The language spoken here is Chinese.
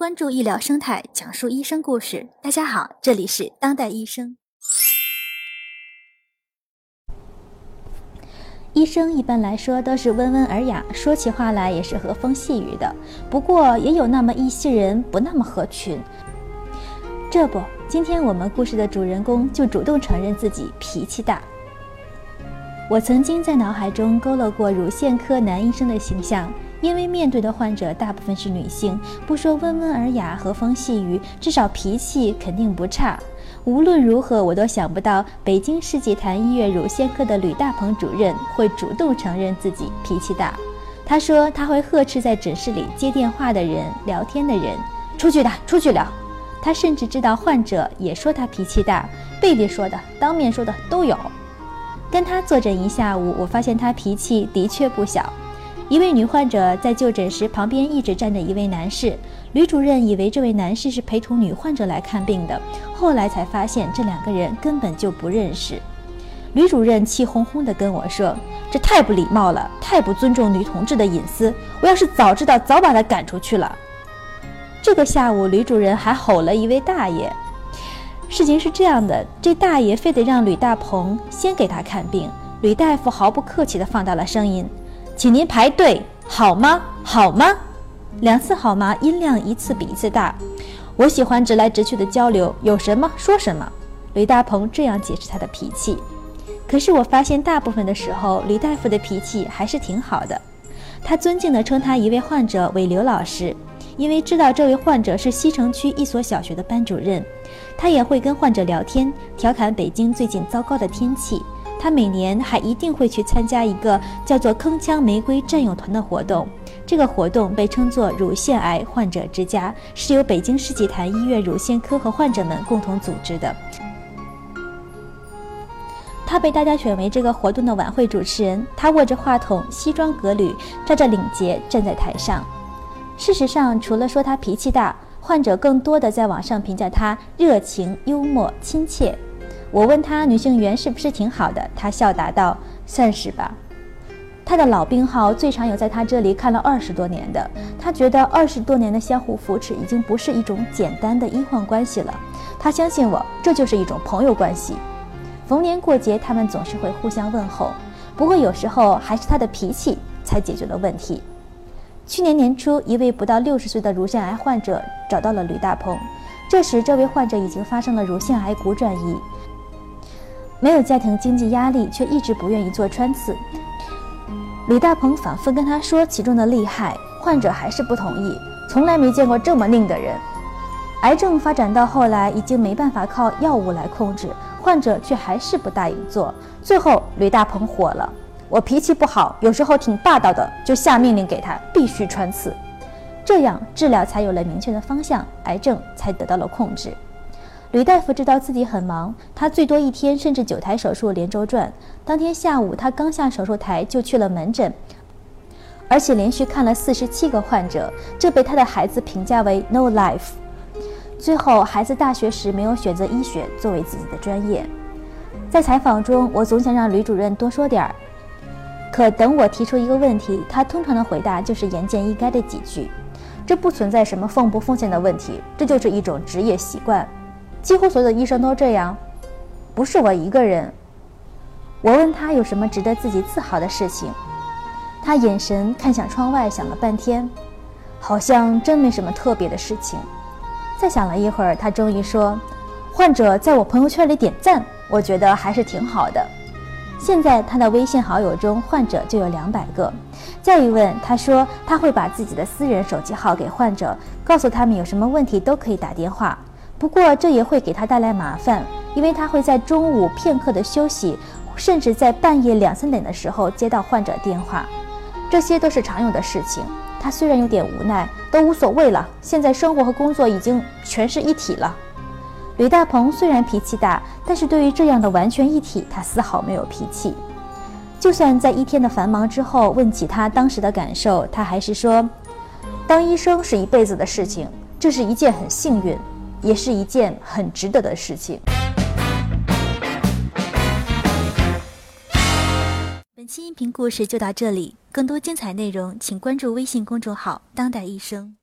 关注医疗生态，讲述医生故事。大家好，这里是当代医生。医生一般来说都是温文尔雅，说起话来也是和风细雨的。不过也有那么一些人不那么合群。这不，今天我们故事的主人公就主动承认自己脾气大。我曾经在脑海中勾勒过乳腺科男医生的形象，因为面对的患者大部分是女性，不说温文尔雅、和风细雨，至少脾气肯定不差。无论如何，我都想不到北京世纪坛医院乳腺科的吕大鹏主任会主动承认自己脾气大。他说他会呵斥在诊室里接电话的人、聊天的人：“出去的，出去聊。”他甚至知道患者也说他脾气大，背地说的、当面说的都有。跟他坐诊一下午，我发现他脾气的确不小。一位女患者在就诊时，旁边一直站着一位男士。吕主任以为这位男士是陪同女患者来看病的，后来才发现这两个人根本就不认识。吕主任气哄哄地跟我说：“这太不礼貌了，太不尊重女同志的隐私。我要是早知道，早把他赶出去了。”这个下午，吕主任还吼了一位大爷。事情是这样的，这大爷非得让吕大鹏先给他看病。吕大夫毫不客气地放大了声音：“请您排队，好吗？好吗？”两次好吗？音量一次比一次大。我喜欢直来直去的交流，有什么说什么。吕大鹏这样解释他的脾气。可是我发现，大部分的时候，吕大夫的脾气还是挺好的。他尊敬地称他一位患者为刘老师。因为知道这位患者是西城区一所小学的班主任，他也会跟患者聊天，调侃北京最近糟糕的天气。他每年还一定会去参加一个叫做“铿锵玫瑰战友团”的活动，这个活动被称作“乳腺癌患者之家”，是由北京世纪坛医院乳腺科和患者们共同组织的。他被大家选为这个活动的晚会主持人，他握着话筒，西装革履，扎着领结，站在台上。事实上，除了说他脾气大，患者更多的在网上评价他热情、幽默、亲切。我问他女性缘是不是挺好的，他笑答道：“算是吧。”他的老病号最长有在他这里看了二十多年的，他觉得二十多年的相互扶持已经不是一种简单的医患关系了。他相信我，这就是一种朋友关系。逢年过节，他们总是会互相问候。不过有时候还是他的脾气才解决了问题。去年年初，一位不到六十岁的乳腺癌患者找到了吕大鹏。这时，这位患者已经发生了乳腺癌骨转移，没有家庭经济压力，却一直不愿意做穿刺。吕大鹏反复跟他说其中的厉害，患者还是不同意，从来没见过这么拧的人。癌症发展到后来，已经没办法靠药物来控制，患者却还是不答应做。最后，吕大鹏火了。我脾气不好，有时候挺霸道的，就下命令给他必须穿刺，这样治疗才有了明确的方向，癌症才得到了控制。吕大夫知道自己很忙，他最多一天甚至九台手术连轴转。当天下午，他刚下手术台就去了门诊，而且连续看了四十七个患者，这被他的孩子评价为 “no life”。最后，孩子大学时没有选择医学作为自己的专业。在采访中，我总想让吕主任多说点儿。可等我提出一个问题，他通常的回答就是言简意赅的几句。这不存在什么奉不奉献的问题，这就是一种职业习惯。几乎所有的医生都这样，不是我一个人。我问他有什么值得自己自豪的事情，他眼神看向窗外，想了半天，好像真没什么特别的事情。再想了一会儿，他终于说：“患者在我朋友圈里点赞，我觉得还是挺好的。”现在他的微信好友中，患者就有两百个。再一问，他说他会把自己的私人手机号给患者，告诉他们有什么问题都可以打电话。不过这也会给他带来麻烦，因为他会在中午片刻的休息，甚至在半夜两三点的时候接到患者电话。这些都是常有的事情。他虽然有点无奈，都无所谓了。现在生活和工作已经全是一体了。吕大鹏虽然脾气大，但是对于这样的完全一体，他丝毫没有脾气。就算在一天的繁忙之后问起他当时的感受，他还是说：“当医生是一辈子的事情，这是一件很幸运，也是一件很值得的事情。”本期音频故事就到这里，更多精彩内容请关注微信公众号“当代医生”。